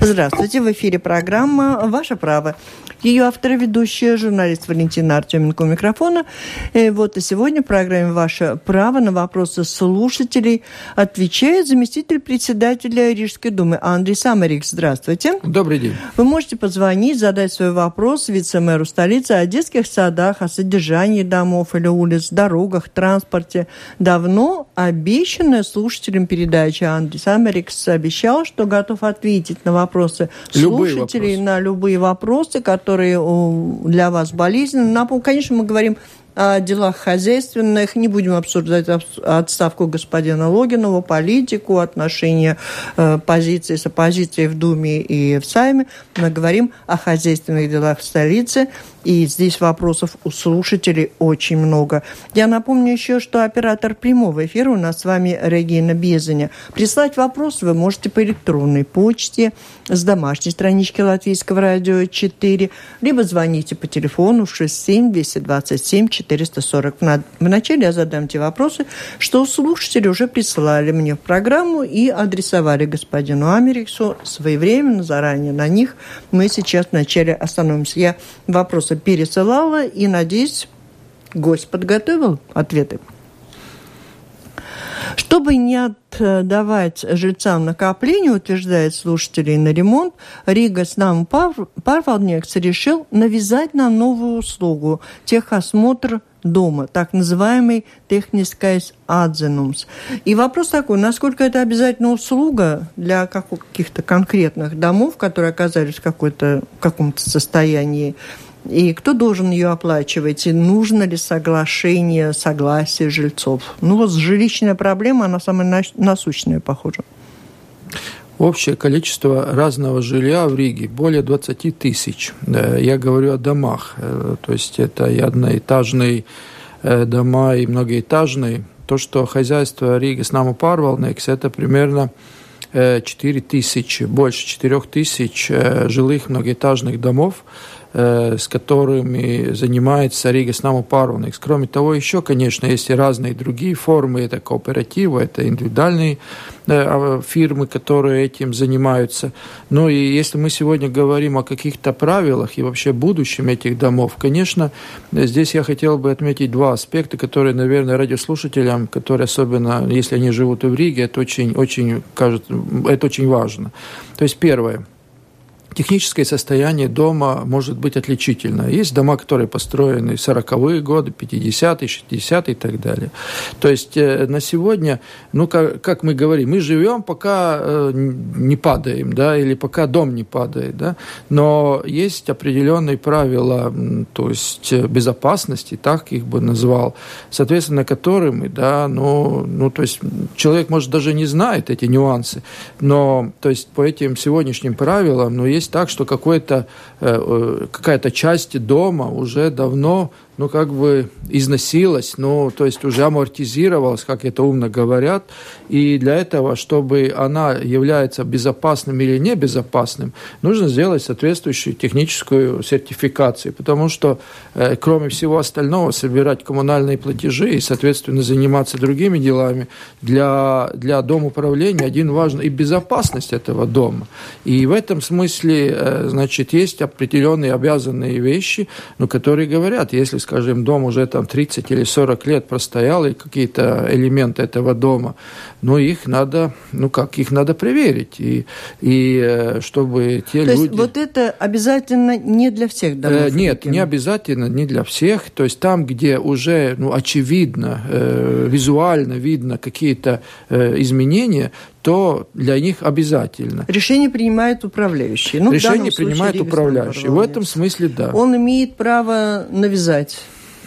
Здравствуйте, в эфире программа «Ваше право». Ее автор и ведущая, журналист Валентина Артеменко у микрофона. И вот и сегодня в программе «Ваше право» на вопросы слушателей отвечает заместитель председателя Рижской думы Андрей Самарик. Здравствуйте. Добрый день. Вы можете позвонить, задать свой вопрос вице-мэру столицы о детских садах, о содержании домов или улиц, дорогах, транспорте. Давно обещанная слушателям передача Андрей Самарикс обещал, что готов ответить на вопросы любые слушателей, вопросы. на любые вопросы, которые для вас болезненны. Напомню, конечно, мы говорим о делах хозяйственных. Не будем обсуждать отставку господина Логинова, политику, отношения э, позиции с оппозицией в Думе и в Сайме. Мы говорим о хозяйственных делах в столице. И здесь вопросов у слушателей очень много. Я напомню еще, что оператор прямого эфира у нас с вами Регина Безаня. Прислать вопрос вы можете по электронной почте с домашней странички Латвийского радио 4, либо звоните по телефону 67 227 440. Вначале я задам те вопросы, что слушатели уже присылали мне в программу и адресовали господину Америксу своевременно, заранее на них. Мы сейчас вначале остановимся. Я вопросы вопросы пересылала, и, надеюсь, гость подготовил ответы. Чтобы не отдавать жильцам накопления, утверждает слушателей на ремонт, Рига с нам Парвалднекс решил навязать нам новую услугу – техосмотр дома, так называемый технический адзенумс. И вопрос такой, насколько это обязательно услуга для каких-то конкретных домов, которые оказались в, в каком-то состоянии и кто должен ее оплачивать? И нужно ли соглашение, согласие жильцов? Ну вот жилищная проблема, она самая насущная, похоже. Общее количество разного жилья в Риге более 20 тысяч. Я говорю о домах. Э, то есть это и одноэтажные э, дома, и многоэтажные. То, что хозяйство Риги с нами Парвалникс, это примерно 4 э, тысячи, больше 4 тысяч жилых многоэтажных домов, с которыми занимается Рига Снаму Паруникс. Кроме того, еще, конечно, есть и разные другие формы. Это кооперативы, это индивидуальные э, а, фирмы, которые этим занимаются. Ну и если мы сегодня говорим о каких-то правилах и вообще будущем этих домов, конечно, здесь я хотел бы отметить два аспекта, которые, наверное, радиослушателям, которые особенно, если они живут в Риге, это очень, очень, кажется, это очень важно. То есть первое – техническое состояние дома может быть отличительно. Есть дома, которые построены в 40-е годы, 50-е, 60-е и так далее. То есть э, на сегодня, ну, как, как мы говорим, мы живем, пока э, не падаем, да, или пока дом не падает, да, но есть определенные правила, то есть э, безопасности, так их бы назвал, соответственно, которыми, да, ну, ну, то есть человек, может, даже не знает эти нюансы, но, то есть по этим сегодняшним правилам, ну, есть есть так, что э, э, какая-то часть дома уже давно ну, как бы износилась, ну, то есть уже амортизировалась, как это умно говорят, и для этого, чтобы она является безопасным или небезопасным, нужно сделать соответствующую техническую сертификацию, потому что, э, кроме всего остального, собирать коммунальные платежи и, соответственно, заниматься другими делами, для, для дома управления один важен и безопасность этого дома. И в этом смысле, э, значит, есть определенные обязанные вещи, ну, которые говорят, если скажем, дом уже там 30 или 40 лет простоял, и какие-то элементы этого дома, ну, их надо, ну, как, их надо проверить, и, и э, чтобы те то люди... есть вот это обязательно не для всех домов? Э, нет, не обязательно, не для всех, то есть там, где уже, ну, очевидно, э, визуально видно какие-то э, изменения, то для них обязательно. Решение принимает управляющий. Ну, Решение принимает управляющий. В этом смысле да. Он имеет право навязать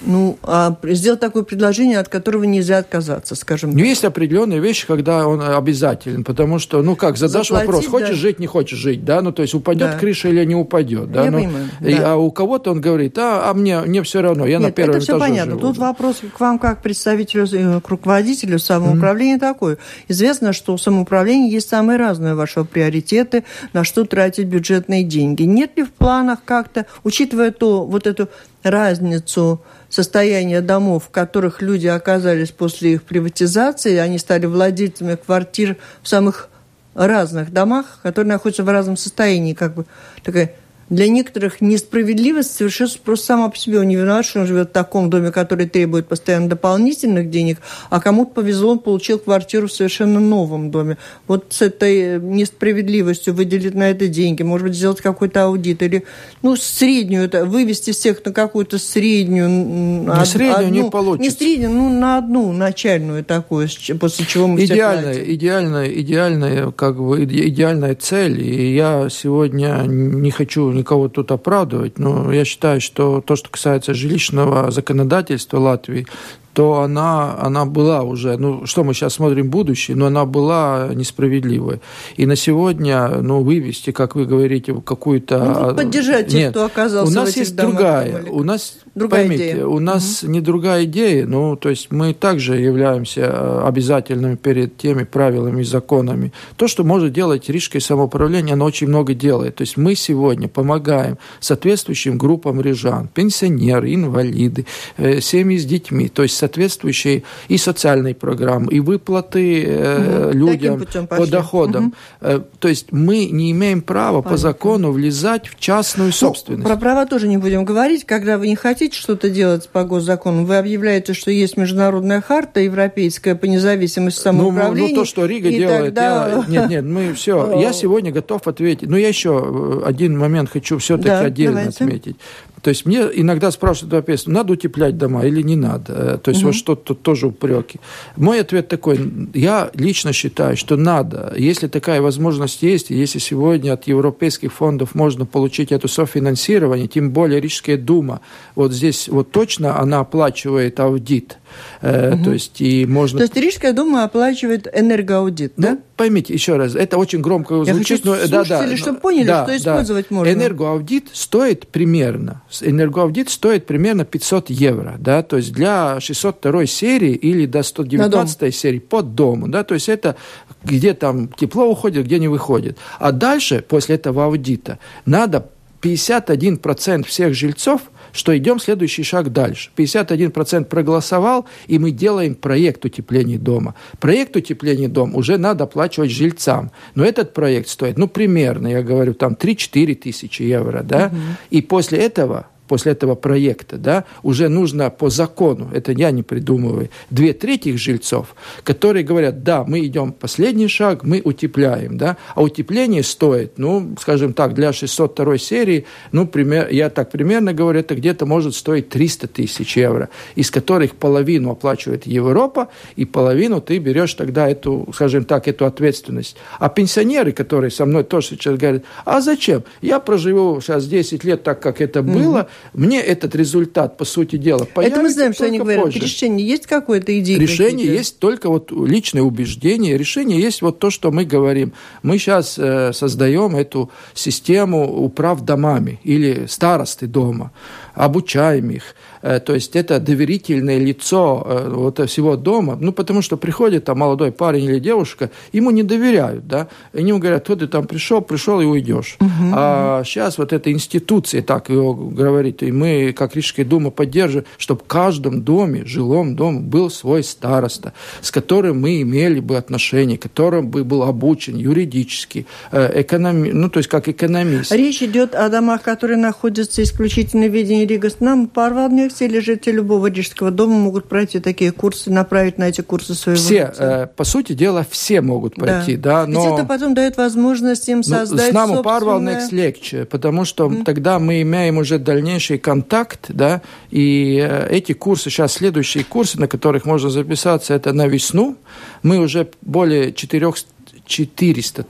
ну, а сделать такое предложение, от которого нельзя отказаться, скажем так. Есть определенные вещи, когда он обязателен, потому что, ну как, задашь Заплатить, вопрос, хочешь да. жить, не хочешь жить, да, ну то есть упадет да. крыша или не упадет, да, я ну, понимаю, и, да. а у кого-то он говорит, а, а мне, мне все равно, я Нет, на первом это все понятно. Живу. Тут вопрос к вам как представителю, э, к руководителю самоуправления mm-hmm. такой. Известно, что у самоуправления есть самые разные ваши приоритеты, на что тратить бюджетные деньги. Нет ли в планах как-то, учитывая то, вот эту разницу состояния домов, в которых люди оказались после их приватизации, они стали владельцами квартир в самых разных домах, которые находятся в разном состоянии, как бы такая для некоторых несправедливость совершенно просто сама по себе. Он не виноват, что он живет в таком доме, который требует постоянно дополнительных денег, а кому-то повезло, он получил квартиру в совершенно новом доме. Вот с этой несправедливостью выделить на это деньги, может быть, сделать какой-то аудит или, ну, среднюю, это, вывести всех на какую-то среднюю. На од, среднюю одну, не получится. Не среднюю, ну, на одну начальную такую, после чего мы идеальная, все идеальная, идеальная, как бы, идеальная цель. И я сегодня не хочу никого тут оправдывать, но я считаю, что то, что касается жилищного законодательства Латвии, то она, она была уже, ну, что мы сейчас смотрим будущее, но она была несправедливой. И на сегодня, ну, вывести, как вы говорите, какую-то... Ну, поддержать тех, Нет, кто оказался у нас в этих есть домах, другая, у нас, другая поймите, идея. у нас угу. не другая идея, ну, то есть мы также являемся э, обязательными перед теми правилами и законами. То, что может делать Рижское самоуправление, оно очень много делает. То есть мы сегодня помогаем соответствующим группам рижан, пенсионеры, инвалиды, э, семьи с детьми, то есть соответствующие и социальные программы, и выплаты э, угу. людям по доходам. Угу. То есть мы не имеем права Понятно. по закону влезать в частную ну, собственность. Про права тоже не будем говорить. Когда вы не хотите что-то делать по госзакону, вы объявляете, что есть международная харта европейская по независимости самоуправления. Ну, ну то, что Рига делает, тогда... я... нет, нет, мы все. Я сегодня готов ответить. Но я еще э, один момент хочу все-таки да, отдельно давайте. отметить. То есть мне иногда спрашивают европейцев, надо утеплять дома или не надо. Э, то есть угу. вот что-то тоже упреки. Мой ответ такой, я лично считаю, что надо. Если такая возможность есть, если сегодня от европейских фондов можно получить это софинансирование, тем более Рижская дума, вот здесь вот точно она оплачивает аудит. Угу. То есть и можно... То есть Рижская дума оплачивает энергоаудит, ну, да? Поймите еще раз, это очень громко звучит, но да, да, чтобы поняли, да, что использовать да. можно. Энергоаудит стоит примерно, энергоаудит стоит примерно 500 евро, да, то есть для 602 серии или до 119 серии под дому, да, то есть это где там тепло уходит, где не выходит. А дальше, после этого аудита, надо 51% всех жильцов – что идем следующий шаг дальше. 51% проголосовал, и мы делаем проект утепления дома. Проект утепления дома уже надо оплачивать жильцам. Но этот проект стоит, ну, примерно, я говорю, там 3-4 тысячи евро, да, угу. и после этого после этого проекта, да, уже нужно по закону, это я не придумываю, две трети жильцов, которые говорят, да, мы идем последний шаг, мы утепляем, да, а утепление стоит, ну, скажем так, для 602 серии, ну, пример, я так примерно говорю, это где-то может стоить 300 тысяч евро, из которых половину оплачивает Европа, и половину ты берешь тогда эту, скажем так, эту ответственность. А пенсионеры, которые со мной тоже сейчас говорят, а зачем? Я проживу сейчас 10 лет так, как это было, мне этот результат, по сути дела, появится Это мы знаем, что они говорят. Позже. Решение есть какое-то идея? Решение есть только вот личное убеждение. Решение есть вот то, что мы говорим. Мы сейчас э, создаем эту систему управ домами или старосты дома, обучаем их. Э, то есть это доверительное лицо э, вот всего дома, ну, потому что приходит там молодой парень или девушка, ему не доверяют, да, они ему говорят, вот ты там пришел, пришел и уйдешь. Угу. А сейчас вот эта институция, так его говорит, и мы, как Рижская дума, поддерживаем, чтобы в каждом доме, жилом доме был свой староста, с которым мы имели бы отношения, которым бы был обучен юридически, э, экономи... ну, то есть как экономист. Речь идет о домах, которые находятся исключительно в ведении Рига. Нам порвал все ли жители любого рижского дома могут пройти такие курсы, направить на эти курсы своего Все, э, по сути дела, все могут пройти, да, да но... Ведь это потом дает возможность им ну, создать ну, нами собственное... легче, потому что mm. тогда мы имеем уже дальнейший контакт, да, и э, эти курсы, сейчас следующие курсы, на которых можно записаться, это на весну. Мы уже более 400 400,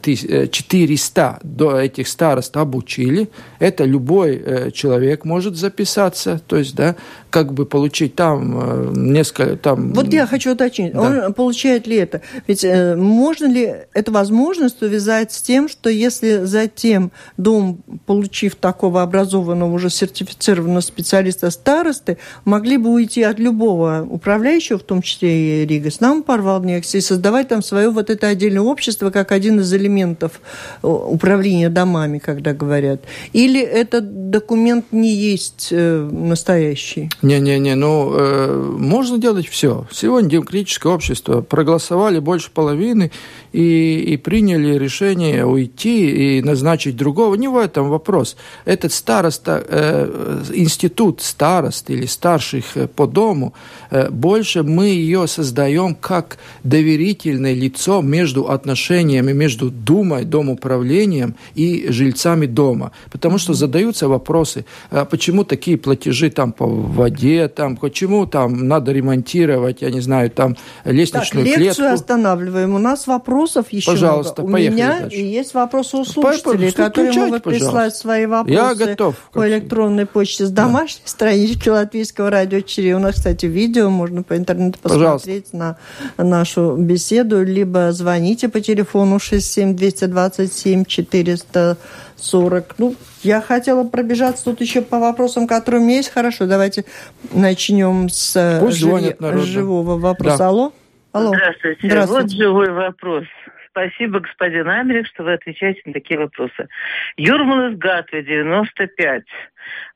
400 до этих старост обучили. Это любой э, человек может записаться, то есть, да, как бы получить там э, несколько... Там... Вот я хочу уточнить, да. он получает ли это? Ведь э, можно ли эту возможность увязать с тем, что если затем дом, получив такого образованного, уже сертифицированного специалиста старосты, могли бы уйти от любого управляющего, в том числе и Рига, с нам порвал и создавать там свое вот это отдельное общество, строительства как один из элементов э, управления домами, когда говорят? Или этот документ не есть э, настоящий? Не-не-не, ну, э, можно делать все. Сегодня демократическое общество проголосовали больше половины и, и приняли решение уйти и назначить другого. Не в этом вопрос. Этот староста, э, институт старост или старших э, по дому, э, больше мы ее создаем как доверительное лицо между отношениями между Думой, Домоуправлением и жильцами дома. Потому что задаются вопросы, а почему такие платежи там по воде, там, почему там надо ремонтировать, я не знаю, там лестничную так, лекцию клетку. останавливаем. У нас вопросов еще Пожалуйста, много. поехали У меня дальше. есть вопросы у слушателей, которые могут пожалуйста. прислать свои вопросы Я готов. по электронной почте с домашней да. странички Латвийского радио 4. У нас, кстати, видео, можно по интернету посмотреть Пожалуйста. на нашу беседу, либо звоните по телефону 67 227 440. Ну, я хотела пробежаться тут еще по вопросам, которые у меня есть. Хорошо, давайте начнем с Пусть жив... живого вопроса. Да. Алло? Алло. Здравствуйте. Здравствуйте. Вот живой вопрос. Спасибо, господин Америк, что вы отвечаете на такие вопросы. Юрмал из Гатвы, 95.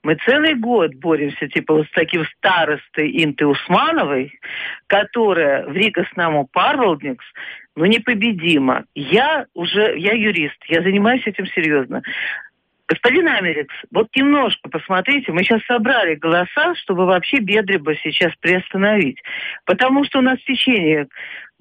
Мы целый год боремся, типа, вот с таким старостой Инты Усмановой, которая в Рига с нами Парвалдникс, ну, непобедима. Я уже, я юрист, я занимаюсь этим серьезно. Господин Америкс, вот немножко посмотрите, мы сейчас собрали голоса, чтобы вообще Бедреба сейчас приостановить. Потому что у нас в течение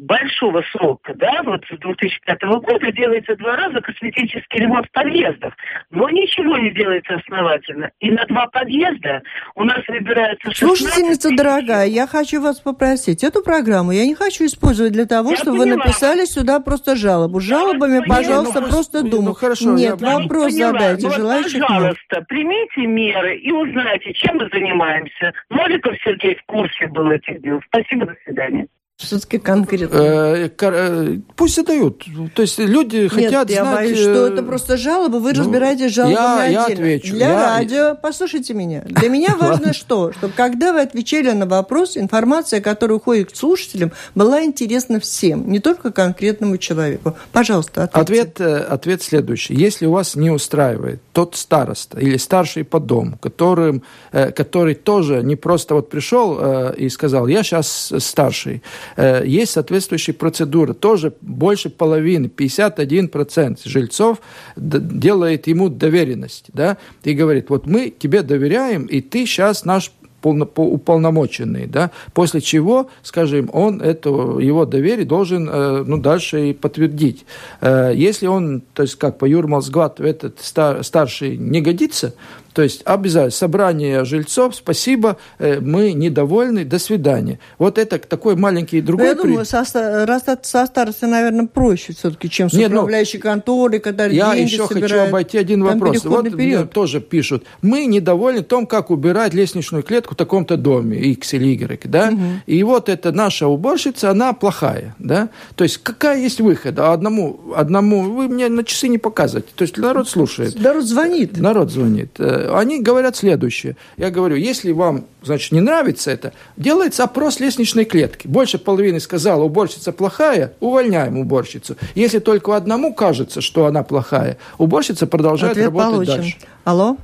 большого срока, да, вот с 2005 года делается два раза косметический ремонт в подъездах, но ничего не делается основательно. И на два подъезда у нас выбирается 16 Слушательница дорогая, я хочу вас попросить, эту программу я не хочу использовать для того, я чтобы поняла. вы написали сюда просто жалобу. Жалобами, я пожалуйста, ну, просто ну, думаю. Ну, хорошо, Нет, я вопрос поняла. задайте, вот, желающих Пожалуйста, нет. примите меры и узнайте, чем мы занимаемся. Новиков Сергей в курсе был этих дел. Спасибо, до свидания. Все-таки конкретно. Э, э, пусть задают. То есть люди Нет, хотят я знать... боюсь, что это просто жалобы. Вы ну, разбираетесь жалобами я, отдельно. Я отвечу. Для я... радио, послушайте меня. Для меня важно что? Чтобы когда вы отвечали на вопрос, информация, которая уходит к слушателям, была интересна всем, не только конкретному человеку. Пожалуйста, ответьте. Ответ, э, ответ следующий. Если у вас не устраивает тот староста или старший по дому, которым, который тоже не просто вот пришел и сказал, я сейчас старший, Э, есть соответствующие процедуры. Тоже больше половины, 51% жильцов делает ему доверенность. Да, и говорит, вот мы тебе доверяем, и ты сейчас наш уполномоченный, да, после чего, скажем, он это, его доверие должен э, ну, дальше и подтвердить. Э, если он, то есть как по Юрмалсгвату этот стар, старший не годится, то есть обязательно собрание жильцов, спасибо, э, мы недовольны, до свидания. Вот это такой маленький другой... Но я думаю, со, раз со старости, наверное, проще все-таки, чем с Нет, управляющей ну, конторой, когда Я деньги еще собирают. хочу обойти один Там вопрос. Вот период. мне тоже пишут, мы недовольны том, как убирать лестничную клетку в таком-то доме, X или Y, да? Угу. И вот эта наша уборщица, она плохая, да? То есть какая есть выход? Одному, одному, вы мне на часы не показываете. То есть народ слушает. Народ звонит. Народ звонит. Они говорят следующее. Я говорю, если вам, значит, не нравится это, делается опрос лестничной клетки. Больше половины сказала, уборщица плохая, увольняем уборщицу. Если только одному кажется, что она плохая, уборщица продолжает Ответ работать получен. дальше. Алло?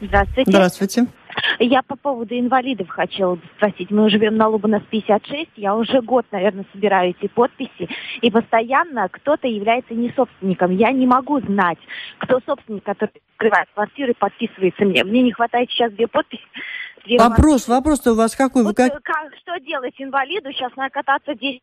Здравствуйте. Здравствуйте. Я по поводу инвалидов хотела бы спросить. Мы живем на Лубанас 56. Я уже год, наверное, собираю эти подписи. И постоянно кто-то является не собственником. Я не могу знать, кто собственник, который открывает квартиру и подписывается мне. Мне не хватает сейчас две подписи. Две вопрос, вопрос-то у вас какой? Вот, как... как, что делать инвалиду? Сейчас надо кататься 10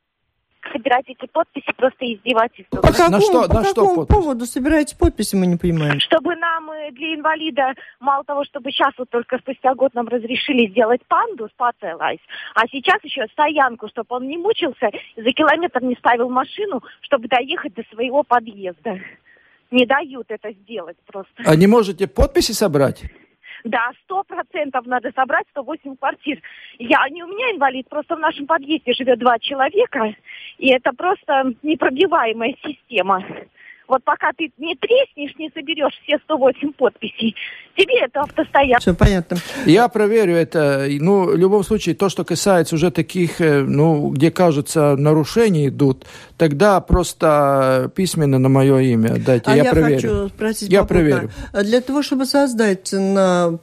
собирать эти подписи просто издевательство. По какому, на что, по на какому что поводу собираете подписи, мы не понимаем? Чтобы нам э, для инвалида, мало того, чтобы сейчас вот только спустя год нам разрешили сделать панду с Пацелайс, а сейчас еще стоянку, чтобы он не мучился, за километр не ставил машину, чтобы доехать до своего подъезда. Не дают это сделать просто. А не можете подписи собрать? Да, сто процентов надо собрать 108 квартир. Я не у меня инвалид, просто в нашем подъезде живет два человека, и это просто непробиваемая система. Вот пока ты не треснешь, не соберешь все 108 подписей, тебе это автостоянка. Все понятно. Я проверю это. Ну, в любом случае, то, что касается уже таких, э, ну, где, кажется, нарушения идут, тогда просто письменно на мое имя дайте, а я, я проверю. хочу спросить я попутно. проверю. Для того, чтобы создать на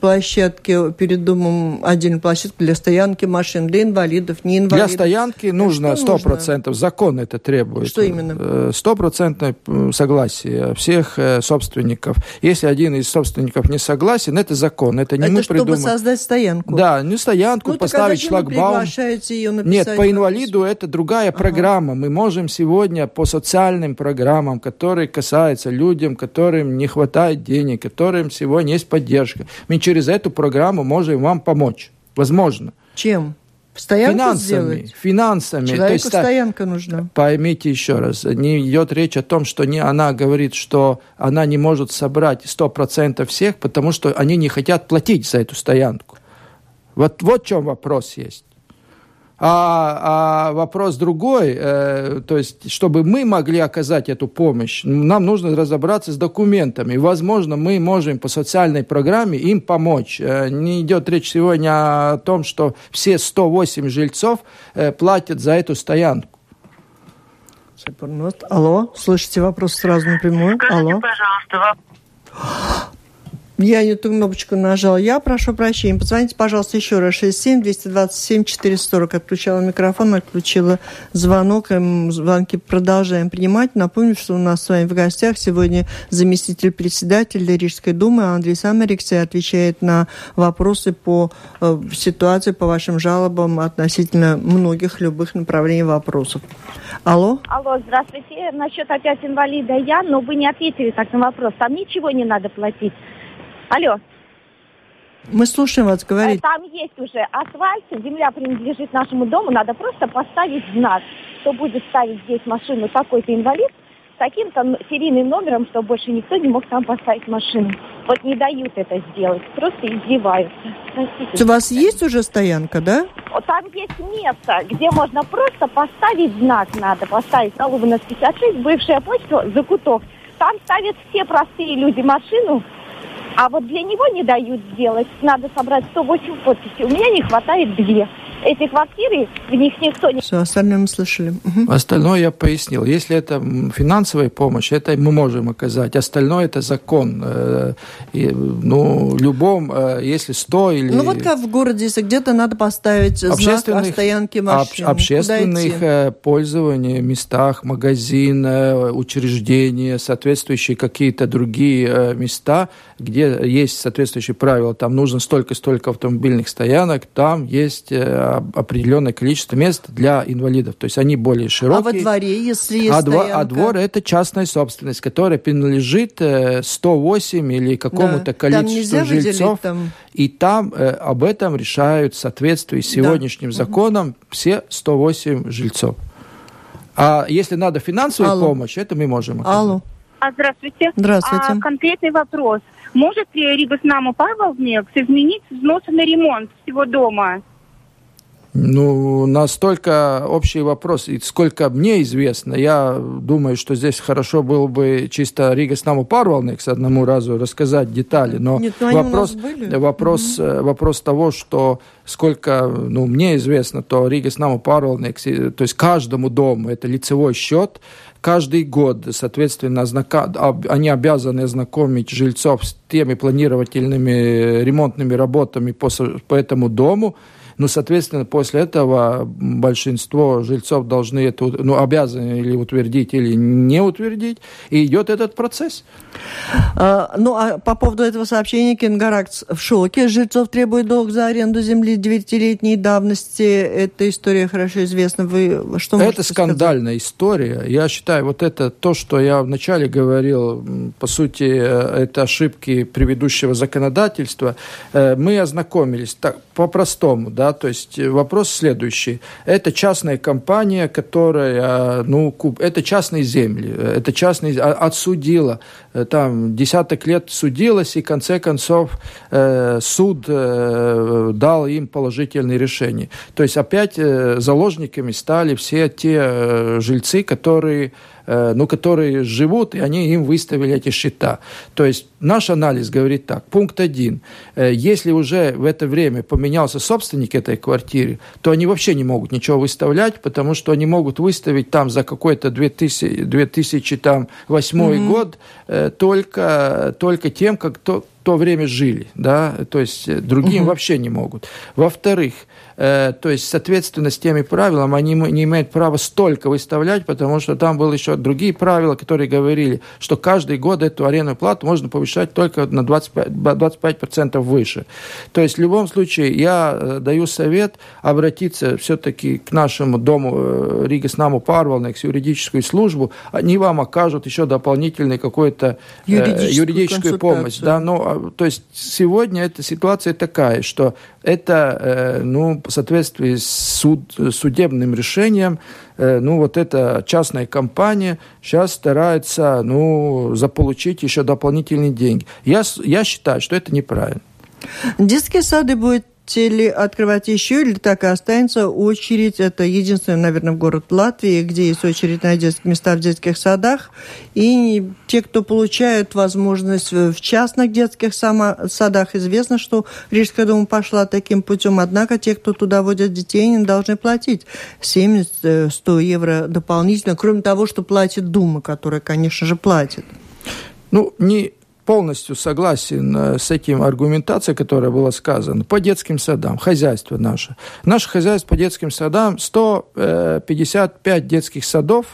площадке перед домом отдельную площадку для стоянки машин, для инвалидов, не инвалидов. Для стоянки нужно что сто процентов. Закон это требует. Что именно? Стопроцентное согласие всех э, собственников. Если один из собственников не согласен, это закон. Это не это мы чтобы придумали. создать стоянку? Да, не стоянку, ну, поставить шлагбаум. Ее Нет, по инвалиду это другая ага. программа. Мы можем сегодня по социальным программам, которые касаются людям, которым не хватает денег, которым сегодня есть поддержка, мы через эту программу можем вам помочь. Возможно. Чем? Стоянку финансами, сделать? Финансами. Человеку То есть, стоянка нужна. Поймите еще раз, не идет речь о том, что не, она говорит, что она не может собрать 100% всех, потому что они не хотят платить за эту стоянку. Вот, вот в чем вопрос есть. А, а вопрос другой, э, то есть, чтобы мы могли оказать эту помощь, нам нужно разобраться с документами. Возможно, мы можем по социальной программе им помочь. Э, не идет речь сегодня о том, что все 108 жильцов э, платят за эту стоянку. Алло, слышите вопрос сразу напрямую? Скажите, Алло. пожалуйста, вопрос. Я не ту кнопочку нажала. Я прошу прощения. Позвоните, пожалуйста, еще раз. 67 227 440. Отключала микрофон, отключила звонок. Звонки продолжаем принимать. Напомню, что у нас с вами в гостях сегодня заместитель председателя Рижской думы Андрей Самарикс отвечает на вопросы по э, ситуации, по вашим жалобам относительно многих любых направлений вопросов. Алло? Алло, здравствуйте. Насчет опять инвалида я, но вы не ответили так на вопрос. Там ничего не надо платить. Алло. Мы слушаем вас, говорите. Там есть уже асфальт, земля принадлежит нашему дому, надо просто поставить знак, что будет ставить здесь машину такой-то инвалид с таким-то серийным номером, чтобы больше никто не мог там поставить машину. Вот не дают это сделать, просто издеваются. Простите. У вас есть уже стоянка, да? Там есть место, где можно просто поставить знак, надо поставить на Лубина 56, бывшая почта, закуток. Там ставят все простые люди машину, а вот для него не дают сделать. Надо собрать 108 подписей. У меня не хватает две. Эти квартиры, в них никто не... Все, остальное мы слышали. Угу. Остальное я пояснил. Если это финансовая помощь, это мы можем оказать. Остальное это закон. Э, и, ну, любом, э, если 100 или... Ну вот как в городе, если где-то надо поставить знак о стоянке машин. Об, общественных э, пользований, местах, магазин, учреждения, соответствующие какие-то другие места, где есть соответствующие правила. Там нужно столько-столько автомобильных стоянок, там есть определенное количество мест для инвалидов. То есть они более широкие. А во дворе, если есть а, дво, стоянка? а двор это частная собственность, которая принадлежит 108 или какому-то да. количеству там жильцов. Там... И там э, об этом решают в соответствии с сегодняшним да. законом угу. все 108 жильцов. А если надо финансовую Алло. помощь, это мы можем оказать. Алло. А, здравствуйте. Здравствуйте. А, конкретный вопрос. Может ли Рибоснаму Павловник изменить взносы на ремонт всего дома? Ну, настолько общий вопрос, и сколько мне известно, я думаю, что здесь хорошо было бы чисто Рига с нами Парвалникс одному разу рассказать детали, но Нет, ну вопрос, были. вопрос, угу. вопрос того, что сколько, ну, мне известно, то Рига с Парвалникс, то есть каждому дому это лицевой счет, каждый год, соответственно, они обязаны ознакомить жильцов с теми планировательными ремонтными работами по, по этому дому, ну, соответственно, после этого большинство жильцов должны это, ну, обязаны или утвердить, или не утвердить, и идет этот процесс. А, ну, а по поводу этого сообщения Кенгаракс в шоке. Жильцов требует долг за аренду земли девятилетней давности. Эта история хорошо известна. Вы что Это скандальная сказать? история. Я считаю, вот это то, что я вначале говорил, по сути, э, это ошибки предыдущего законодательства. Э, мы ознакомились так, по-простому, да, то есть вопрос следующий. Это частная компания, которая, ну, это частные земли, это частные, а, отсудила, э, там десяток лет судилась, и в конце концов э, суд э, дал им положительное решение. То есть опять э, заложниками стали все те э, жильцы, которые э, ну, которые живут, и они им выставили эти счета. То есть наш анализ говорит так. Пункт один. Э, если уже в это время поменялся собственник этой квартиры, то они вообще не могут ничего выставлять, потому что они могут выставить там за какой-то 2000, 2008 mm-hmm. год э, только, только тем, как то, то время жили, да, то есть э, другим угу. вообще не могут. Во-вторых, э, то есть соответственно с теми правилами они не имеют права столько выставлять, потому что там были еще другие правила, которые говорили, что каждый год эту арендную плату можно повышать только на 25%, 25% выше. То есть в любом случае я э, даю совет обратиться все-таки к нашему дому э, Рига Снаму Парвалнекс, юридическую службу, они вам окажут еще дополнительную какую-то э, юридическую, юридическую помощь. Да, а то есть сегодня эта ситуация такая, что это, э, ну, в соответствии с суд, судебным решением, э, ну, вот эта частная компания сейчас старается, ну, заполучить еще дополнительные деньги. Я, я считаю, что это неправильно. Детские сады будут хотели открывать еще, или так и останется очередь. Это единственный, наверное, город Латвии, где есть очередь на детских места в детских садах. И те, кто получают возможность в частных детских садах, известно, что Рижская дума пошла таким путем. Однако те, кто туда водят детей, не должны платить 70-100 евро дополнительно, кроме того, что платит дума, которая, конечно же, платит. Ну, не полностью согласен э, с этим аргументацией, которая была сказана. По детским садам, хозяйство наше. Наше хозяйство по детским садам 155 э, детских садов,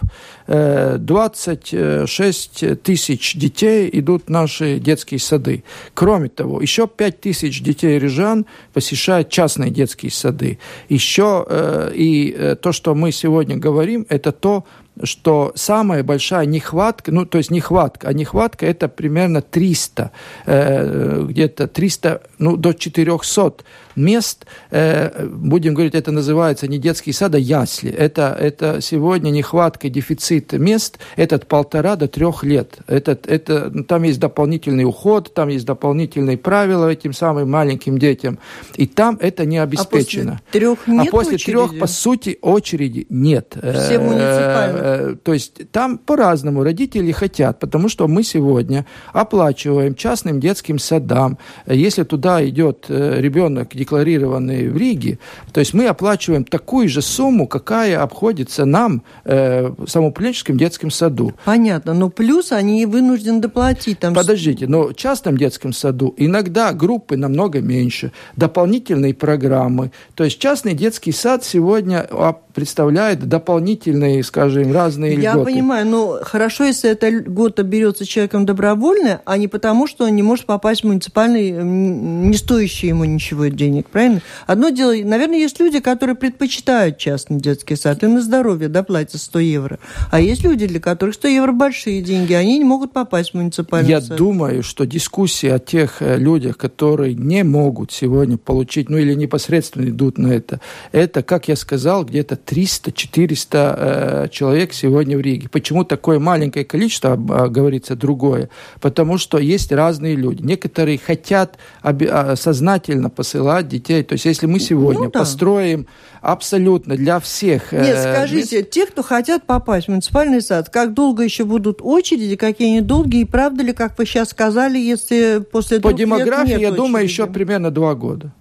26 э, тысяч детей идут в наши детские сады. Кроме того, еще 5 тысяч детей рижан посещают частные детские сады. Еще и то, что мы сегодня говорим, это то, что самая большая нехватка, ну, то есть нехватка, а нехватка это примерно 300, э, где-то 300, ну, до 400 мест, э, будем говорить, это называется не детский сад, а ясли. Это, это сегодня нехватка, дефицит мест, этот полтора до трех лет. Этот, это, там есть дополнительный уход, там есть дополнительные правила этим самым маленьким детям. И там это не обеспечено. А после трех нет А после очереди? трех, по сути, очереди нет. Все муниципальные. Э, то есть там по-разному родители хотят, потому что мы сегодня оплачиваем частным детским садам. Если туда идет э, ребенок, декларированный в Риге, то есть мы оплачиваем такую же сумму, какая обходится нам э, в самоуправленческом детском саду. Понятно, но плюс они вынуждены доплатить. Там... Подождите, но в частном детском саду иногда группы намного меньше, дополнительные программы. То есть частный детский сад сегодня а, представляет дополнительные, скажем, разные Я льготы. Я понимаю, но хорошо, если эта льгота берется человеком добровольно, а не потому, что он не может попасть в муниципальный, не стоящий ему ничего денег, правильно? Одно дело, наверное, есть люди, которые предпочитают частный детский сад, и на здоровье доплатят 100 евро. А есть люди, для которых 100 евро большие деньги, они не могут попасть в муниципальный Я сад. Я думаю, что дискуссия о тех э, людях, которые не могут сегодня получить, ну или непосредственно идут на это, это, как я сказал, где-то 300-400 э, человек сегодня в Риге. Почему такое маленькое количество, а, говорится другое? Потому что есть разные люди. Некоторые хотят а, сознательно посылать детей. То есть если мы сегодня ну, да. построим абсолютно для всех... Э, Нет, скажите, мест... те, кто хотят попасть в муниципальный сад, как долго еще будут очереди, какие они долгие, и правда ли, как вы сейчас сказали, если после По демографии, я думаю, еще примерно два года.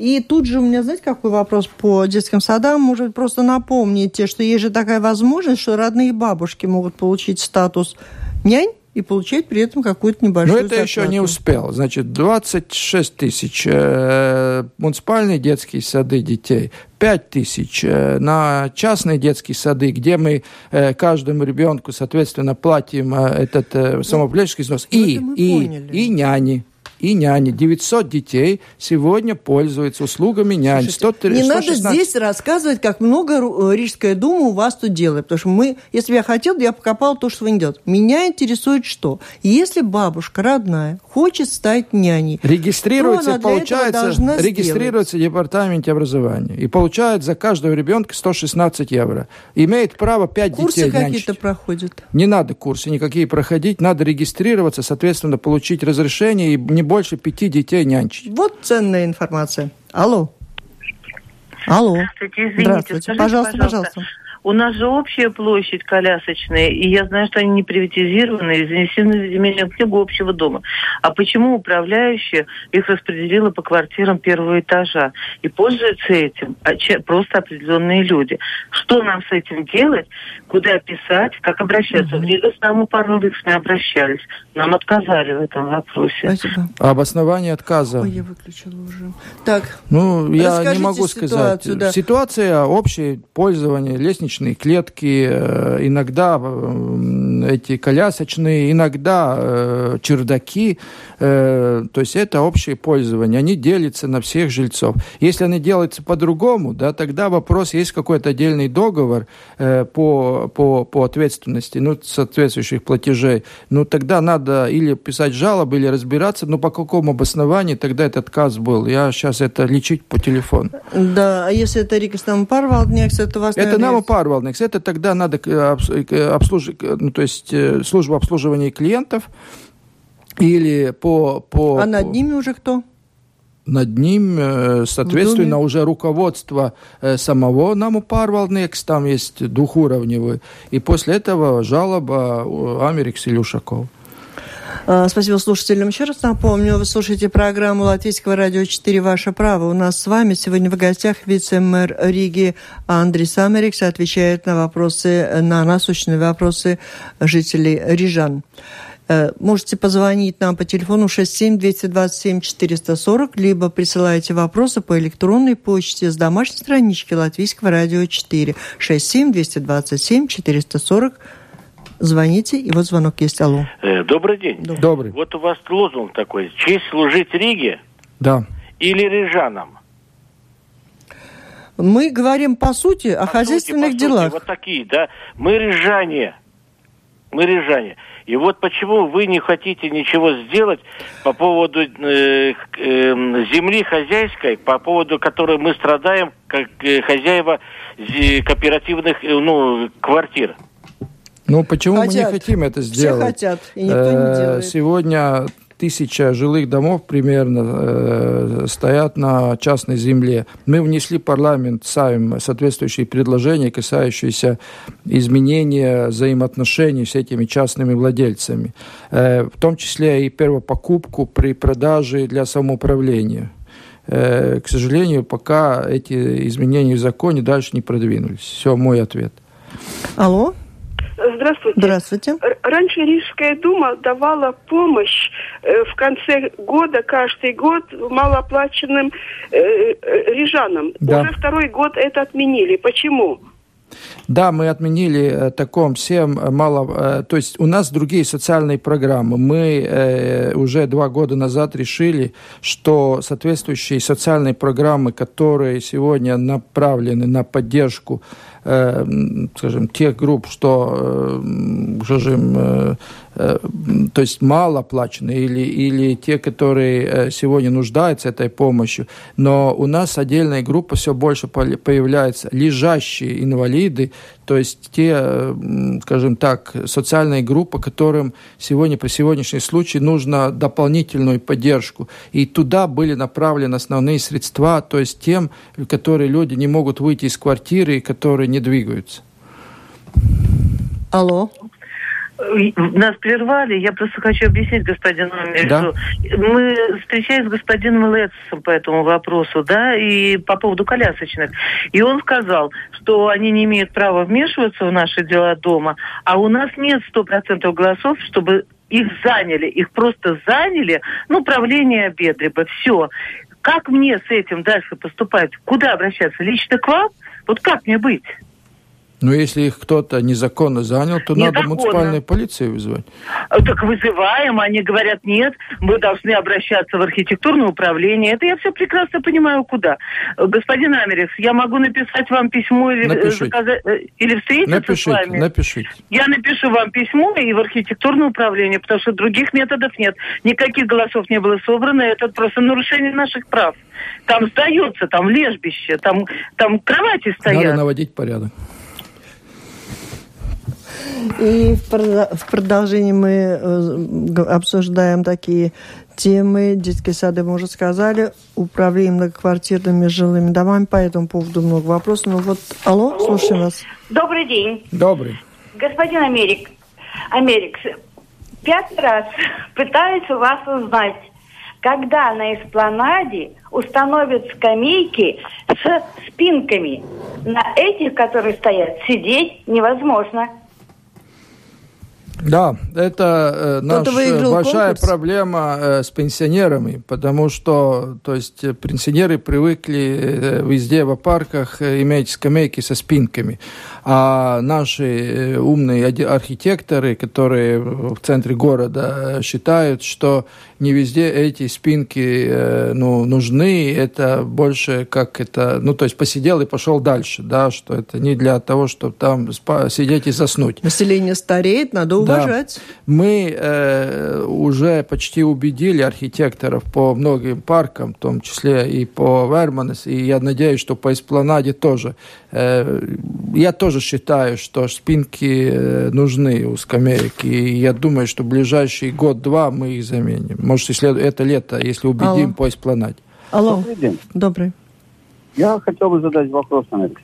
И тут же у меня, знаете, какой вопрос по детским садам? Может, просто напомните, что есть же такая возможность, что родные бабушки могут получить статус нянь, и получать при этом какую-то небольшую Но это зарплату. еще не успел. Значит, 26 тысяч э, муниципальные детские сады детей, 5 тысяч э, на частные детские сады, где мы э, каждому ребенку, соответственно, платим э, этот э, самоуправленческий взнос. Ну, и, и, и няни и няни. 900 детей сегодня пользуются услугами нянь. Слушайте, 100, не 116... надо здесь рассказывать, как много э, Рижская дума у вас тут делает. Потому что мы, если бы я хотел, я покопал то, что вы не делаете. Меня интересует что? Если бабушка родная хочет стать няней, регистрируется, получается, регистрируется в департаменте образования и получает за каждого ребенка 116 евро. Имеет право 5 курсы детей Курсы какие-то проходят? Не надо курсы никакие проходить, надо регистрироваться, соответственно, получить разрешение и не больше пяти детей нянчить. Вот ценная информация. Алло. Алло. Здравствуйте, извините. Здравствуйте. Скажите, пожалуйста, пожалуйста. У нас же общая площадь колясочная, и я знаю, что они не приватизированы, и занесены в земельную книгу общего дома. А почему управляющая их распределила по квартирам первого этажа? И пользуются этим просто определенные люди. Что нам с этим делать? Куда писать? Как обращаться? В Рига с нами пару раз мы обращались. Нам отказали в этом вопросе. Спасибо. Обоснование отказа. Ой, я выключила уже. Так, ну, я не могу сказать. Да. Ситуация общее пользование, лестничные клетки, э, иногда э, эти колясочные, иногда э, чердаки. То есть это общее пользование. Они делятся на всех жильцов. Если они делаются по-другому, да, тогда вопрос, есть какой-то отдельный договор по, по, по ответственности, ну, соответствующих платежей, ну, тогда надо или писать жалобы, или разбираться, но по какому обоснованию тогда этот отказ был. Я сейчас это лечить по телефону. Да, а если это Рикас нам парвалдниeks, это вас... Это нам парвалдниeks. Это тогда надо обслуживать, ну, то есть э, служба обслуживания клиентов или по... по а над ними уже кто? над ним, э, соответственно, уже руководство э, самого наму парвалдникс, там есть двухуровневый, и после этого жалоба Америкс. А, спасибо слушателям. Еще раз напомню, вы слушаете программу Латвийского радио 4 «Ваше право». У нас с вами сегодня в гостях вице-мэр Риги Андрей Самерикс отвечает на вопросы, на насущные вопросы жителей Рижан. Э, можете позвонить нам по телефону 67-227-440, либо присылайте вопросы по электронной почте с домашней странички Латвийского радио 4 67-227-440 Звоните, и вот звонок есть. Алло. Э, добрый день. Добрый. Вот у вас лозунг такой. Честь служить Риге? Да. Или рижанам? Мы говорим по сути по о хозяйственных сути, делах. Сути, вот такие, да. Мы рижане. Мы рижане. И вот почему вы не хотите ничего сделать по поводу э, э, земли хозяйской, по поводу которой мы страдаем, как э, хозяева кооперативных э, ну, квартир. Ну, почему хотят. мы не хотим это сделать? Все хотят, и никто не делает. Сегодня тысяча жилых домов примерно э, стоят на частной земле. Мы внесли в парламент сами соответствующие предложения, касающиеся изменения взаимоотношений с этими частными владельцами, э, в том числе и первопокупку при продаже для самоуправления. Э, к сожалению, пока эти изменения в законе дальше не продвинулись. Все, мой ответ. Алло? Здравствуйте. Здравствуйте. Раньше Рижская дума давала помощь э, в конце года, каждый год малооплаченным э, э, рижанам. Да. Уже второй год это отменили. Почему? Да, мы отменили э, таком всем мало... Э, то есть у нас другие социальные программы. Мы э, уже два года назад решили, что соответствующие социальные программы, которые сегодня направлены на поддержку скажем, тех групп, что, э, скажем, э, э, то есть малооплаченные или, или те, которые э, сегодня нуждаются этой помощью, но у нас отдельная группа все больше появляется, лежащие инвалиды, то есть те, э, скажем так, социальные группы, которым сегодня, по сегодняшний случай, нужно дополнительную поддержку. И туда были направлены основные средства, то есть тем, которые люди не могут выйти из квартиры, которые не двигаются. Алло. Нас прервали. Я просто хочу объяснить господину да? Мы встречались с господином Летсом по этому вопросу, да, и по поводу колясочных. И он сказал, что они не имеют права вмешиваться в наши дела дома, а у нас нет сто процентов голосов, чтобы их заняли, их просто заняли, ну, правление Бедреба, все. Как мне с этим дальше поступать? Куда обращаться? Лично к вам? Вот как мне быть? Но если их кто-то незаконно занял, то незаконно. надо муниципальной полиции вызвать. А, так вызываем, они говорят, нет, мы должны обращаться в архитектурное управление. Это я все прекрасно понимаю, куда. Господин Америкс, я могу написать вам письмо или, э, заказать, э, или встретиться напишите, с вами? Напишите. Я напишу вам письмо и в архитектурное управление, потому что других методов нет. Никаких голосов не было собрано, это просто нарушение наших прав. Там сдается, там лежбище, там, там кровати стоят. Надо наводить порядок. И в продолжении мы э, обсуждаем такие темы. Детские сады, мы уже сказали, управление многоквартирными жилыми домами. По этому поводу много вопросов. Ну вот, алло, слушаем вас. Добрый день. Добрый. Господин Америк, Америкс, пятый раз пытаюсь у вас узнать, когда на эспланаде установят скамейки с спинками. На этих, которые стоят, сидеть невозможно. Да, это э, наша большая конкурс. проблема э, с пенсионерами, потому что, то есть, э, пенсионеры привыкли э, везде в парках э, иметь скамейки со спинками, а наши э, умные архитекторы, которые в центре города, э, считают, что не везде эти спинки э, ну, нужны, это больше как это, ну, то есть посидел и пошел дальше, да, что это не для того, чтобы там сидеть и заснуть. Население стареет, надо уважать. Да. Мы э, уже почти убедили архитекторов по многим паркам, в том числе и по Верманес, и я надеюсь, что по Эспланаде тоже. Э, я тоже считаю, что спинки э, нужны у скамеек, и я думаю, что в ближайший год-два мы их заменим. Может, если это лето, если убедим Алло. по эспланаде. Алло. Добрый день. Добрый. Я хотел бы задать вопрос, Америкс.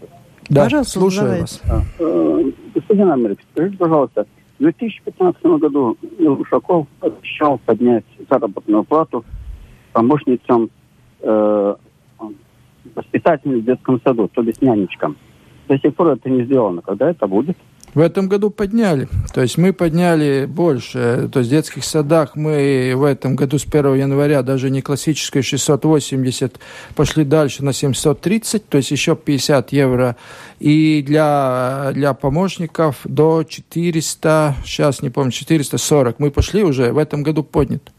Да, Пожалуйста, слушаю задавайте. вас. А, э, господин Америкс, скажите, пожалуйста, в 2015 году Ушаков обещал поднять заработную плату помощницам э, воспитателям в детском саду, то есть нянечкам. До сих пор это не сделано. Когда это будет? В этом году подняли. То есть мы подняли больше. То есть в детских садах мы в этом году с 1 января даже не классические 680 пошли дальше на 730, то есть еще 50 евро. И для, для помощников до 400, сейчас не помню, 440. Мы пошли уже, в этом году поднят.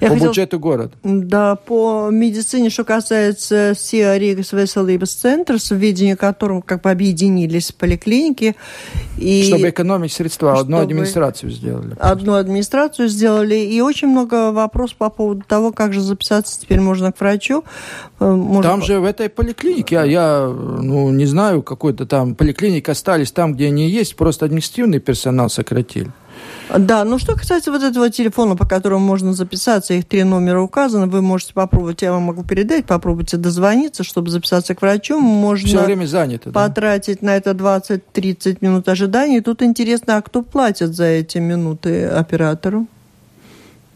Я по хотел... бюджету города. Да, по медицине, что касается СИА Ригас Веселибас Центр, с введением которого как бы объединились поликлиники. И... Чтобы экономить средства, Чтобы... одну администрацию сделали. Одну администрацию сделали. И очень много вопросов по поводу того, как же записаться теперь можно к врачу. Э, может... Там же в этой поликлинике, я, я ну, не знаю, какой-то там поликлиник остались там, где они есть, просто административный персонал сократили. Да, ну что касается вот этого телефона, по которому можно записаться, их три номера указаны, вы можете попробовать, я вам могу передать, попробуйте дозвониться, чтобы записаться к врачу. Можно Все время занято. Потратить да? на это 20-30 минут ожидания. И тут интересно, а кто платит за эти минуты оператору?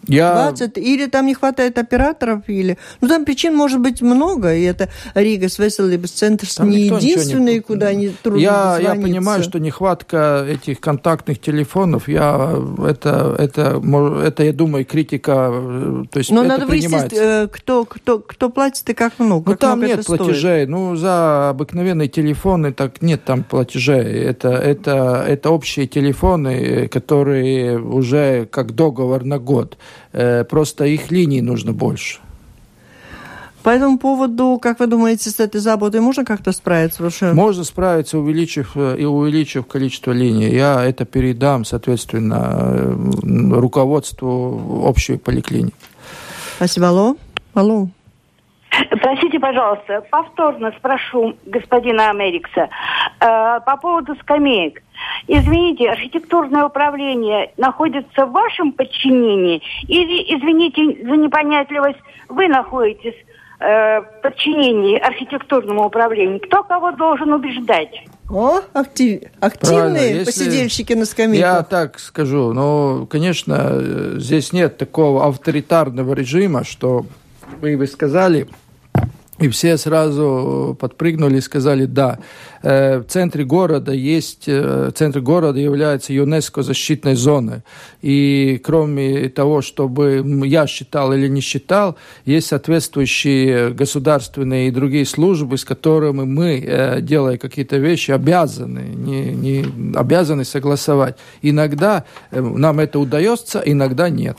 Я... 20, или там не хватает операторов, или... Ну, там причин может быть много, и это Рига с Веселибус Центр не единственный, не... куда не трудно я, я понимаю, что нехватка этих контактных телефонов, я, это, это, это, я думаю, критика, э, то есть Но надо выяснить, э, кто, кто, кто платит и как много. Ну, как там много нет платежей, стоит. ну, за обыкновенные телефоны так нет там платежей, это, это, это общие телефоны, которые уже как договор на год. Э, просто их линий нужно больше. По этому поводу, как вы думаете, с этой заботой можно как-то справиться? Потому Можно справиться, увеличив, э, и увеличив количество линий. Я это передам, соответственно, э, руководству общей поликлиники. Спасибо. Алло. Алло. Простите, пожалуйста, повторно спрошу господина Америкса э, по поводу скамеек. Извините, архитектурное управление находится в вашем подчинении или, извините за непонятливость, вы находитесь э, в подчинении архитектурному управлению? Кто кого должен убеждать? О, актив, активные Если посидельщики на скамейках. Я так скажу, но, конечно, э, здесь нет такого авторитарного режима, что вы бы сказали, и все сразу подпрыгнули и сказали «да». Э, в центре города есть, э, центр города является ЮНЕСКО защитной зоной. И кроме того, чтобы я считал или не считал, есть соответствующие государственные и другие службы, с которыми мы, э, делая какие-то вещи, обязаны, не, не обязаны согласовать. Иногда нам это удается, иногда нет.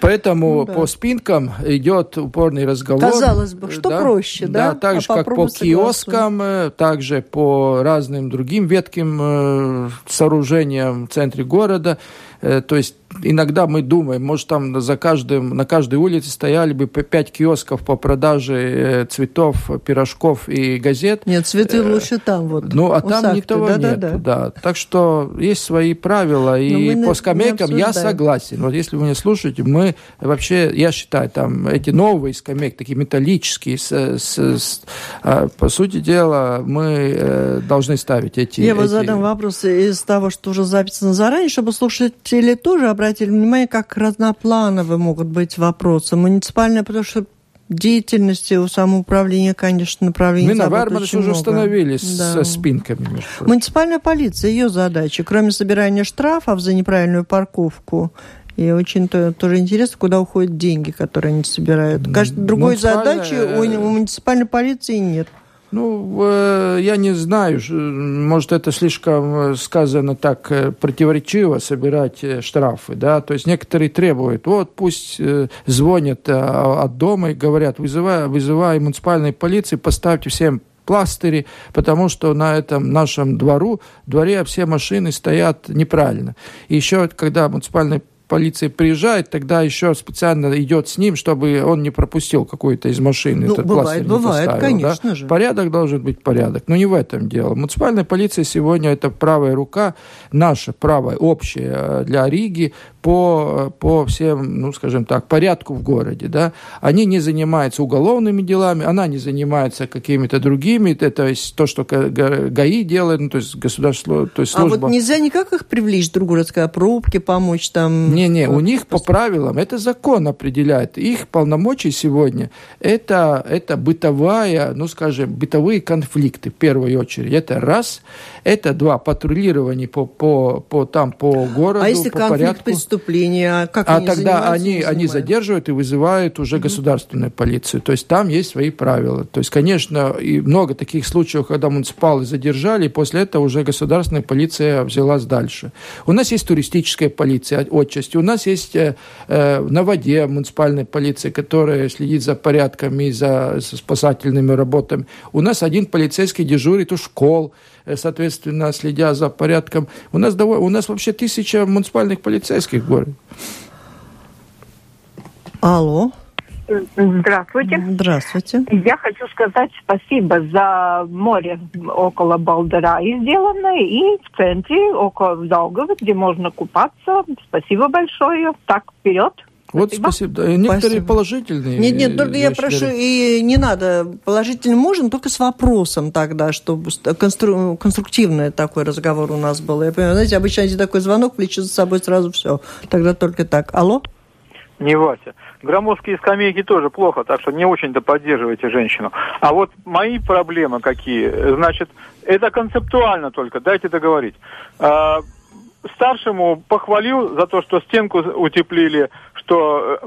Поэтому ну, да. по спинкам идет упорный разговор. Казалось бы, что да? проще, да? Да, так а же, как по киоскам, э, также по разным другим ветким э, сооружениям в центре города. Э, то есть иногда мы думаем, может, там за каждым, на каждой улице стояли бы по пять киосков по продаже э, цветов, пирожков и газет. Нет, цветы э, лучше там вот. Ну, а там Сахты, того да, нет, да, да. да. Так что есть свои правила, и по скамейкам я согласен. Вот если вы меня слушаете, мы вообще, я считаю, там эти новые скамейки, такие металлические, с, с, с, а, по сути дела, мы э, должны ставить эти... Я эти... задам вопрос из того, что уже записано заранее, чтобы слушатели тоже обратили внимание, как разноплановые могут быть вопросы. Муниципальное, потому что деятельности у самоуправления, конечно, направлений Мы на Вармарсе уже установились да. со спинками. Муниципальная полиция, ее задача, кроме собирания штрафов за неправильную парковку, и очень то, тоже интересно, куда уходят деньги, которые они собирают. Кажется, другой задачи у, у муниципальной полиции нет. Ну, э, я не знаю, может, это слишком э, сказано так э, противоречиво, собирать штрафы, да, то есть некоторые требуют, вот пусть звонят от дома и говорят, вызывая, вызывая муниципальной полиции, поставьте всем пластыри, потому что на этом нашем двору, дворе все машины стоят неправильно. И еще, когда муниципальная полиция приезжает, тогда еще специально идет с ним, чтобы он не пропустил какую-то из машины. Ну, этот бывает, бывает, поставил, конечно да? же. Порядок должен быть порядок. Но не в этом дело. Муниципальная полиция сегодня это правая рука, наша правая, общая для Риги по, по всем, ну, скажем так, порядку в городе, да. Они не занимаются уголовными делами, она не занимается какими-то другими, это, то есть то, что ГАИ делает, ну, то есть государство, то есть служба. А вот нельзя никак их привлечь друг друга, сказать, пробки помочь там? Не-не, у них по правилам, это закон определяет, их полномочия сегодня, это, это бытовая, ну, скажем, бытовые конфликты, в первую очередь, это раз, это два, патрулирование по, по, по там, по городу, а если по конфликт порядку преступления. А как а они тогда они, они задерживают и вызывают уже угу. государственную полицию. То есть там есть свои правила. То есть, конечно, и много таких случаев, когда муниципалы задержали, и после этого уже государственная полиция взялась дальше. У нас есть туристическая полиция отчасти, у нас есть э, э на воде муниципальная полиция, которая следит за порядками, за спасательными работами. У нас один полицейский дежурит у школ, соответственно, следя за порядком. У нас, довольно, у нас вообще тысяча муниципальных полицейских в городе. Алло. Здравствуйте. Здравствуйте. Я хочу сказать спасибо за море около Балдера сделанное и в центре около Долгова, где можно купаться. Спасибо большое. Так, вперед. Вот спасибо. спасибо. Некоторые спасибо. положительные. Нет, нет, только я прошу, и не надо. Положительный можно, только с вопросом тогда, чтобы констру... конструктивный такой разговор у нас был. Я понимаю, знаете, обычно такой звонок влечет за собой сразу все. Тогда только так. Алло? Не Вася. Громоздкие скамейки тоже плохо, так что не очень-то поддерживайте женщину. А вот мои проблемы какие? Значит, это концептуально только, дайте договорить. А, старшему похвалил за то, что стенку утеплили, что э,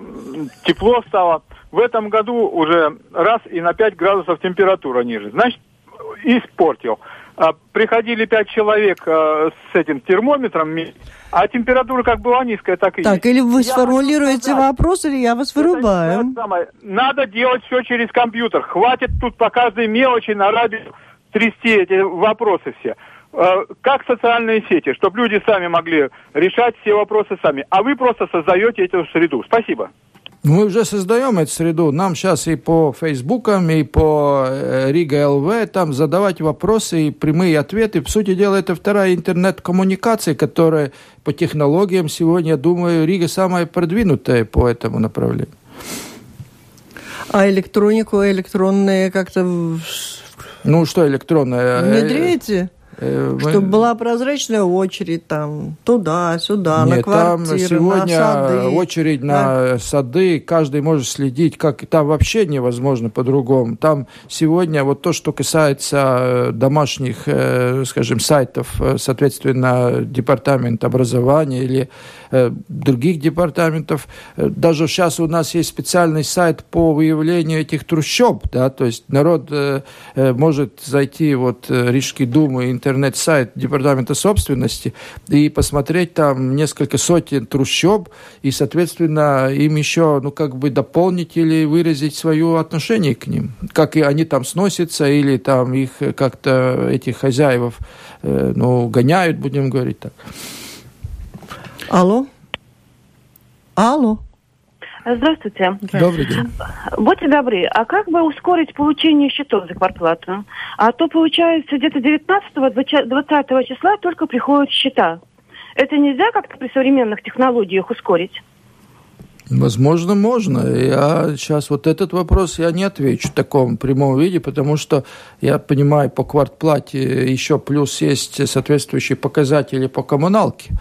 тепло стало. В этом году уже раз и на 5 градусов температура ниже. Значит, испортил. А, приходили пять человек а, с этим термометром, а температура как была низкая, так и Так, есть. или вы я сформулируете вопрос, или я вас вырубаю. Это, это самое. Надо делать все через компьютер. Хватит тут по каждой мелочи на радио трясти эти вопросы все. Э, как социальные сети, чтобы люди сами могли решать все вопросы сами. А вы просто создаете эту среду. Спасибо. Мы уже создаем эту среду. Нам сейчас и по Фейсбукам, и по э, Рига ЛВ там задавать вопросы и прямые ответы. В сути дела, это вторая интернет-коммуникация, которая по технологиям сегодня, я думаю, Рига самая продвинутая по этому направлению. А электронику, электронные как-то... Ну, что электронная? Внедряете? Э, Чтобы была прозрачная очередь там туда-сюда, на квартиры, там сегодня на сады. очередь на сады, каждый может следить, как там вообще невозможно по-другому. Там сегодня вот то, что касается э, домашних, э, скажем, сайтов, соответственно, департамент образования или других департаментов, даже сейчас у нас есть специальный сайт по выявлению этих трущоб, да, то есть народ может зайти вот Рижский думы, интернет интернет-сайт Департамента собственности и посмотреть там несколько сотен трущоб и, соответственно, им еще, ну, как бы дополнить или выразить свое отношение к ним. Как и они там сносятся или там их как-то, этих хозяев, э, ну, гоняют, будем говорить так. Алло? Алло. Здравствуйте. Добрый день. Будьте добры, а как бы ускорить получение счетов за квартплату? А то, получается, где-то 19-20 числа только приходят счета. Это нельзя как-то при современных технологиях ускорить? Возможно, можно. Я сейчас вот этот вопрос я не отвечу в таком прямом виде, потому что я понимаю, по квартплате еще плюс есть соответствующие показатели по коммуналке.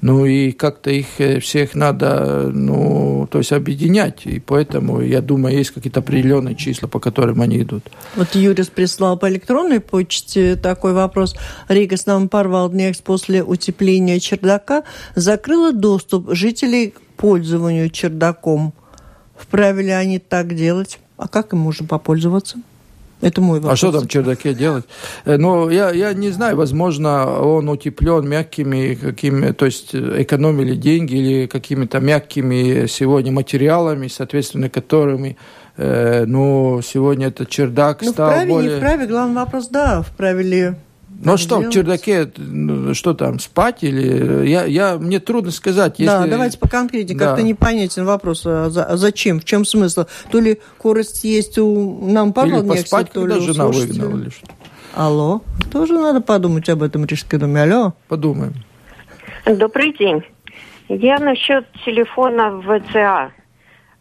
Ну и как-то их э, всех надо, ну, то есть объединять. И поэтому, я думаю, есть какие-то определенные числа, по которым они идут. Вот Юрис прислал по электронной почте такой вопрос. Рига с нам порвал днях после утепления чердака закрыла доступ жителей пользованию чердаком. Вправе ли они так делать? А как им можно попользоваться? Это мой вопрос. А что там в чердаке делать? Э, ну, я, я не знаю, возможно, он утеплен мягкими какими, то есть экономили деньги или какими-то мягкими сегодня материалами, соответственно, которыми э, ну, сегодня этот чердак ну, стал вправе, более... не вправе, главный вопрос, да, вправе ли ну что, делать? в чердаке, ну, что там, спать или... Я, я, мне трудно сказать. Если... Да, давайте по конкретике. Да. Как-то непонятен вопрос, а, а зачем, в чем смысл? То ли корость есть у нам Павла Или поспать, то когда жена выгнала или что Алло, тоже надо подумать об этом, Рижской доме. Алло. Подумаем. Добрый день. Я насчет телефона в ВЦА,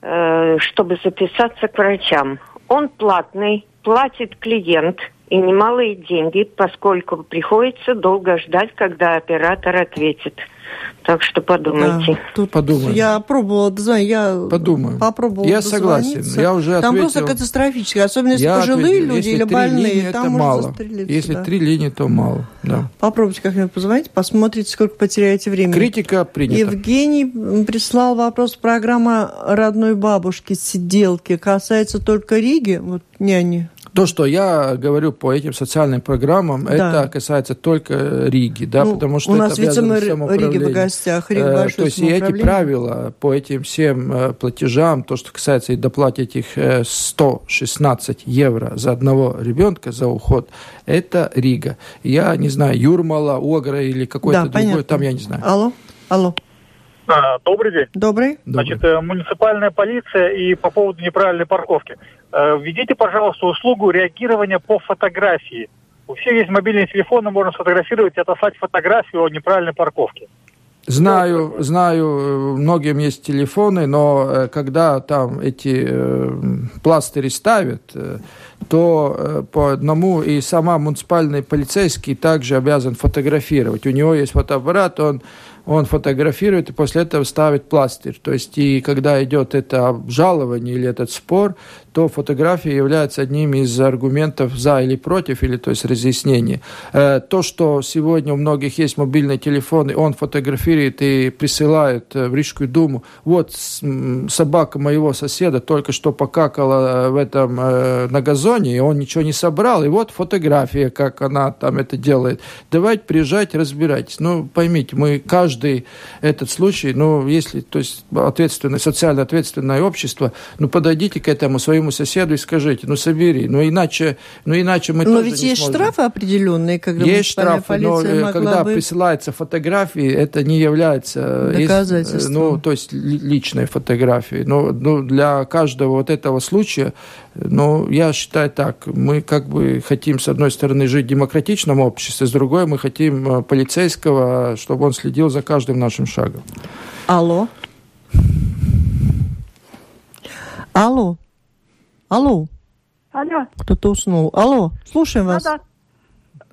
э, чтобы записаться к врачам. Он платный, платит клиент – и немалые деньги, поскольку приходится долго ждать, когда оператор ответит. Так что подумайте. Да, тут подумаем. Я пробовала дозвонить, я Подумаю. попробовала Я согласен, я уже Там ответил. просто катастрофически, особенно если я пожилые ответил. люди если или больные. Линии, там это мало. Если да. три линии, то мало. Да. Попробуйте как-нибудь позвонить, посмотрите, сколько потеряете времени. Критика принята. Евгений прислал вопрос. Программа родной бабушки сиделки касается только Риги, вот няни то, что я говорю по этим социальным программам, да. это касается только Риги, да, ну, потому что у нас вице-мэр Риги в гостях, Рига э, То есть и эти правила по этим всем э, платежам, то, что касается и доплаты этих 116 э, евро за одного ребенка за уход, это Рига. Я не знаю, Юрмала, Огра или какой-то да, другой, там я не знаю. Алло, алло. А, добрый день. Добрый. Значит, Добрый. муниципальная полиция и по поводу неправильной парковки. Э, введите, пожалуйста, услугу реагирования по фотографии. У всех есть мобильные телефоны, можно сфотографировать и отослать фотографию о неправильной парковке. Знаю, знаю, многим есть телефоны, но э, когда там эти э, пластыри ставят, э, то э, по одному и сама муниципальный полицейский также обязан фотографировать. У него есть фотоаппарат, он он фотографирует и после этого ставит пластырь. То есть и когда идет это обжалование или этот спор, то фотография является одним из аргументов за или против, или то есть разъяснение. Э, то, что сегодня у многих есть мобильный телефон, и он фотографирует и присылает э, в Рижскую думу, вот собака моего соседа только что покакала э, в этом на газоне, и он ничего не собрал, и вот фотография, как она там это делает. Давайте приезжайте, разбирайтесь. Ну, поймите, мы каждый этот случай, ну, если, то есть ответственное, социально ответственное общество, ну, подойдите к этому своему своему соседу и скажите, ну собери, ну иначе, ну иначе мы но тоже ведь не есть сможем. штрафы определенные, когда есть штрафы, но э, когда бы... присылаются фотографии, это не является э, доказательством. ну то есть личной фотографией. Но ну, для каждого вот этого случая, ну я считаю так, мы как бы хотим с одной стороны жить в демократичном обществе, с другой мы хотим э, полицейского, чтобы он следил за каждым нашим шагом. Алло. Алло. Алло. Алло. Кто-то уснул. Алло, слушаем вас. Да, да.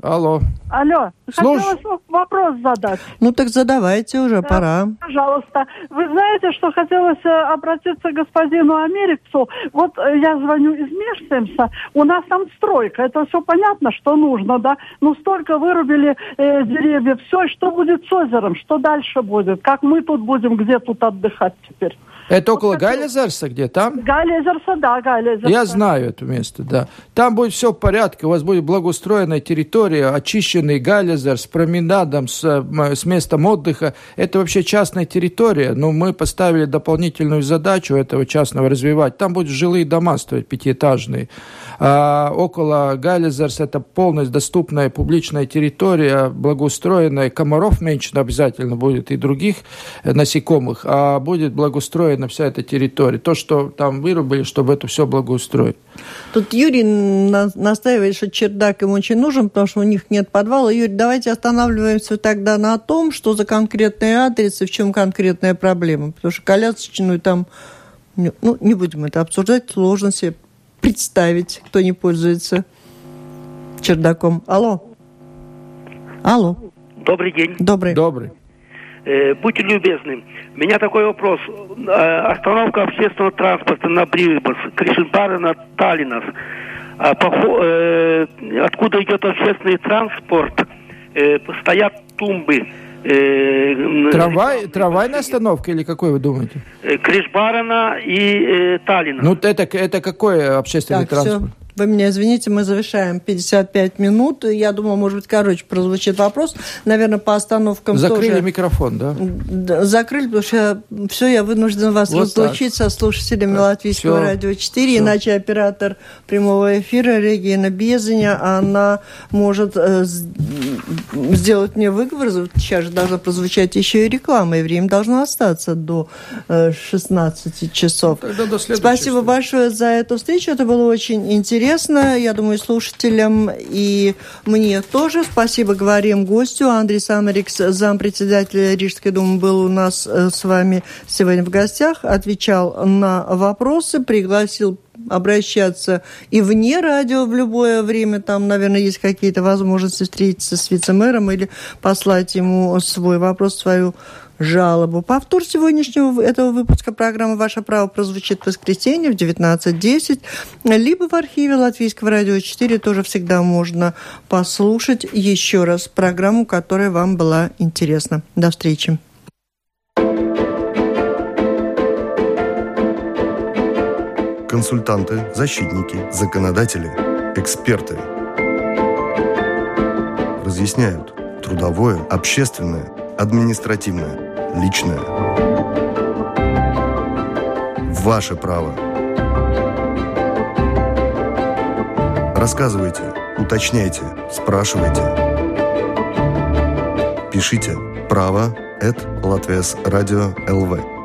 Алло. Алло. Слуш... Хотела вопрос задать. Ну так задавайте уже, да, пора. Пожалуйста. Вы знаете, что хотелось э, обратиться к господину Америксу. Вот э, я звоню из Межсемса. У нас там стройка. Это все понятно, что нужно, да? Ну столько вырубили э, деревьев. Все, что будет с озером? Что дальше будет? Как мы тут будем, где тут отдыхать теперь? Это около Галезерса, где там? Галезерса, да, Галезерса. Я знаю это место, да. Там будет все в порядке, у вас будет благоустроенная территория, очищенный галлизер с променадом, с, с местом отдыха, это вообще частная территория. Но мы поставили дополнительную задачу этого частного развивать. Там будут жилые дома стоять пятиэтажные. А около Галлизерс это полностью доступная публичная территория, благоустроенная. Комаров меньше обязательно будет и других э, насекомых, а будет благоустроена вся эта территория. То, что там вырубили, чтобы это все благоустроить. Тут Юрий настаивает, что чердак им очень нужен, потому что у них нет подвала. Юрий, давайте останавливаемся тогда на том, что за конкретный адрес и в чем конкретная проблема. Потому что колясочную там, ну, не будем это обсуждать, сложно себе представить, кто не пользуется чердаком. Алло. Алло. Добрый день. Добрый. Добрый. Э, будьте любезны. У меня такой вопрос. Э, остановка общественного транспорта на Брибас, Кришенбарена, Таллинас. А по, э, откуда идет общественный транспорт? Э, стоят тумбы. Э, Трамвай, трамвайная остановка или какой вы думаете? Э, Кришбарена и э, Таллина. Ну, это, это какой общественный так, транспорт? Все. Вы меня извините, мы завершаем 55 минут. Я думаю, может быть, короче прозвучит вопрос. Наверное, по остановкам Закрыли тоже... микрофон, да? Закрыли, потому что я, все, я вынужден вас вот разлучить так. со слушателями да. Латвийского все. радио 4. Все. Иначе оператор прямого эфира Регина Безаня, она может э, сделать мне выговор. Сейчас же должна прозвучать еще и реклама, и время должно остаться до э, 16 часов. Тогда до Спасибо встречи. большое за эту встречу. Это было очень интересно интересно, я думаю, слушателям и мне тоже. Спасибо говорим гостю. Андрей Самарикс, зампредседателя Рижской думы, был у нас э, с вами сегодня в гостях, отвечал на вопросы, пригласил обращаться и вне радио в любое время. Там, наверное, есть какие-то возможности встретиться с вице-мэром или послать ему свой вопрос, свою жалобу. Повтор сегодняшнего этого выпуска программы «Ваше право» прозвучит в воскресенье в 19.10, либо в архиве Латвийского радио 4 тоже всегда можно послушать еще раз программу, которая вам была интересна. До встречи. Консультанты, защитники, законодатели, эксперты разъясняют трудовое, общественное, административное – личное. Ваше право. Рассказывайте, уточняйте, спрашивайте. Пишите право at Латвес Радио ЛВ.